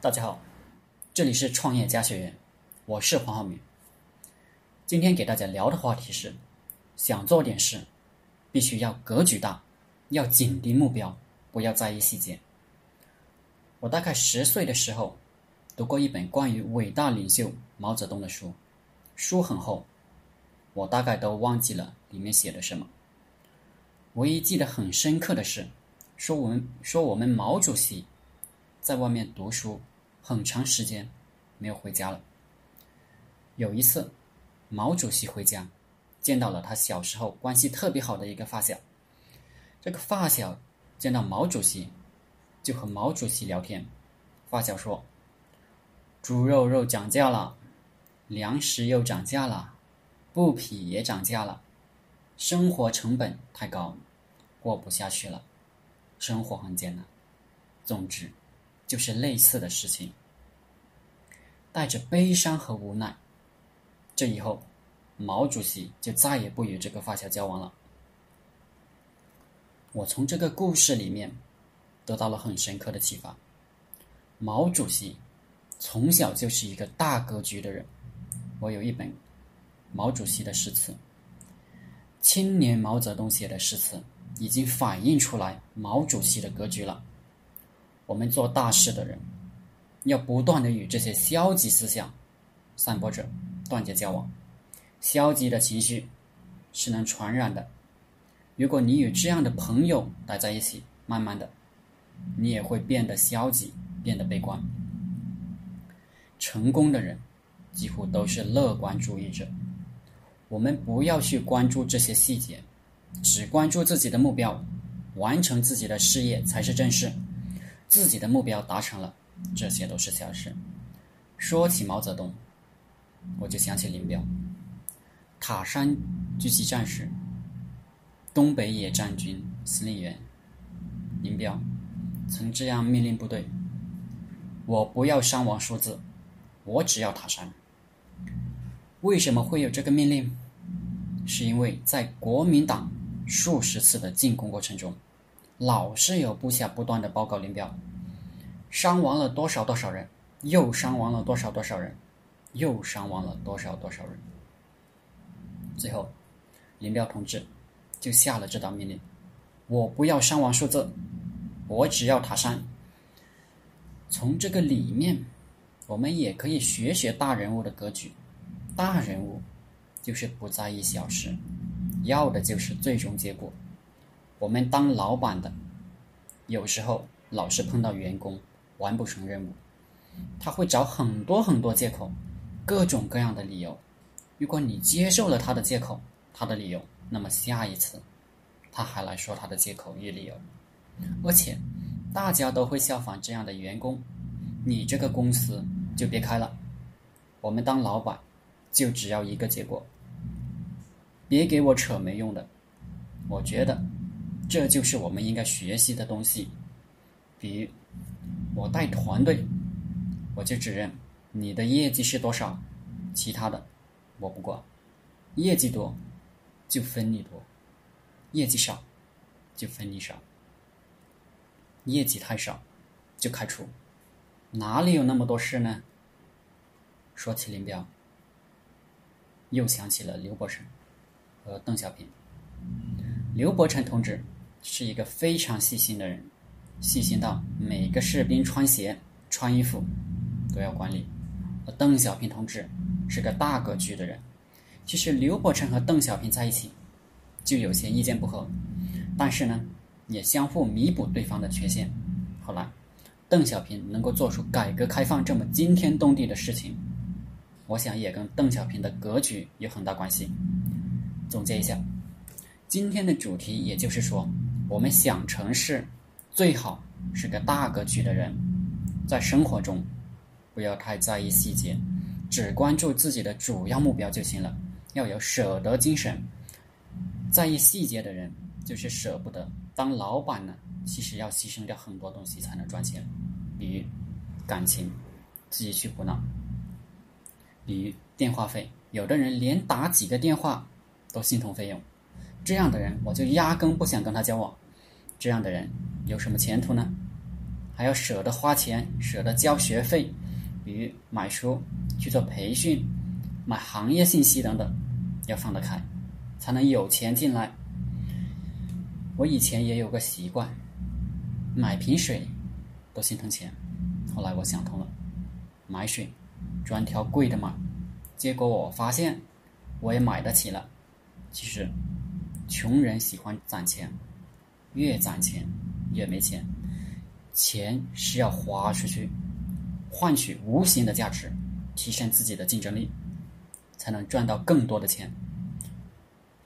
大家好，这里是创业家学院，我是黄浩明。今天给大家聊的话题是：想做点事，必须要格局大，要紧盯目标，不要在意细节。我大概十岁的时候，读过一本关于伟大领袖毛泽东的书，书很厚，我大概都忘记了里面写的什么。唯一记得很深刻的是，说我们说我们毛主席在外面读书很长时间没有回家了。有一次，毛主席回家，见到了他小时候关系特别好的一个发小。这个发小见到毛主席，就和毛主席聊天。发小说：“猪肉肉涨价了，粮食又涨价了，布匹也涨价了，生活成本太高。”过不下去了，生活很艰难。总之，就是类似的事情，带着悲伤和无奈。这以后，毛主席就再也不与这个发小交往了。我从这个故事里面得到了很深刻的启发。毛主席从小就是一个大格局的人。我有一本毛主席的诗词，青年毛泽东写的诗词。已经反映出来毛主席的格局了。我们做大事的人，要不断的与这些消极思想散播者断绝交往。消极的情绪是能传染的。如果你与这样的朋友待在一起，慢慢的，你也会变得消极，变得悲观。成功的人几乎都是乐观主义者。我们不要去关注这些细节。只关注自己的目标，完成自己的事业才是正事。自己的目标达成了，这些都是小事。说起毛泽东，我就想起林彪，塔山狙击战时，东北野战军司令员林彪曾这样命令部队：“我不要伤亡数字，我只要塔山。”为什么会有这个命令？是因为在国民党。数十次的进攻过程中，老是有部下不断的报告林彪，伤亡了多少多少人，又伤亡了多少多少人，又伤亡了多少多少人。最后，林彪同志就下了这道命令：我不要伤亡数字，我只要塔山。从这个里面，我们也可以学学大人物的格局。大人物就是不在意小事。要的就是最终结果。我们当老板的，有时候老是碰到员工完不成任务，他会找很多很多借口，各种各样的理由。如果你接受了他的借口、他的理由，那么下一次他还来说他的借口与理由，而且大家都会效仿这样的员工，你这个公司就别开了。我们当老板就只要一个结果。别给我扯没用的，我觉得这就是我们应该学习的东西。比如我带团队，我就只认你的业绩是多少，其他的我不管。业绩多就分你多，业绩少就分你少。业绩太少就开除，哪里有那么多事呢？说起林彪，又想起了刘伯承。和邓小平，刘伯承同志是一个非常细心的人，细心到每个士兵穿鞋、穿衣服都要管理。而邓小平同志是个大格局的人。其实刘伯承和邓小平在一起就有些意见不合，但是呢，也相互弥补对方的缺陷。后来，邓小平能够做出改革开放这么惊天动地的事情，我想也跟邓小平的格局有很大关系。总结一下，今天的主题，也就是说，我们想成事，最好是个大格局的人，在生活中不要太在意细节，只关注自己的主要目标就行了。要有舍得精神，在意细节的人就是舍不得。当老板呢，其实要牺牲掉很多东西才能赚钱，比如感情，自己去补脑；比如电话费，有的人连打几个电话。都心疼费用，这样的人我就压根不想跟他交往。这样的人有什么前途呢？还要舍得花钱，舍得交学费，比如买书、去做培训、买行业信息等等，要放得开，才能有钱进来。我以前也有个习惯，买瓶水都心疼钱，后来我想通了，买水专挑贵的买，结果我发现我也买得起了。其实，穷人喜欢攒钱，越攒钱越没钱。钱是要花出去，换取无形的价值，提升自己的竞争力，才能赚到更多的钱。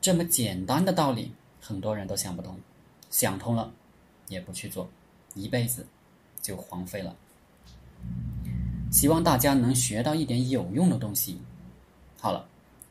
这么简单的道理，很多人都想不通，想通了也不去做，一辈子就荒废了。希望大家能学到一点有用的东西。好了，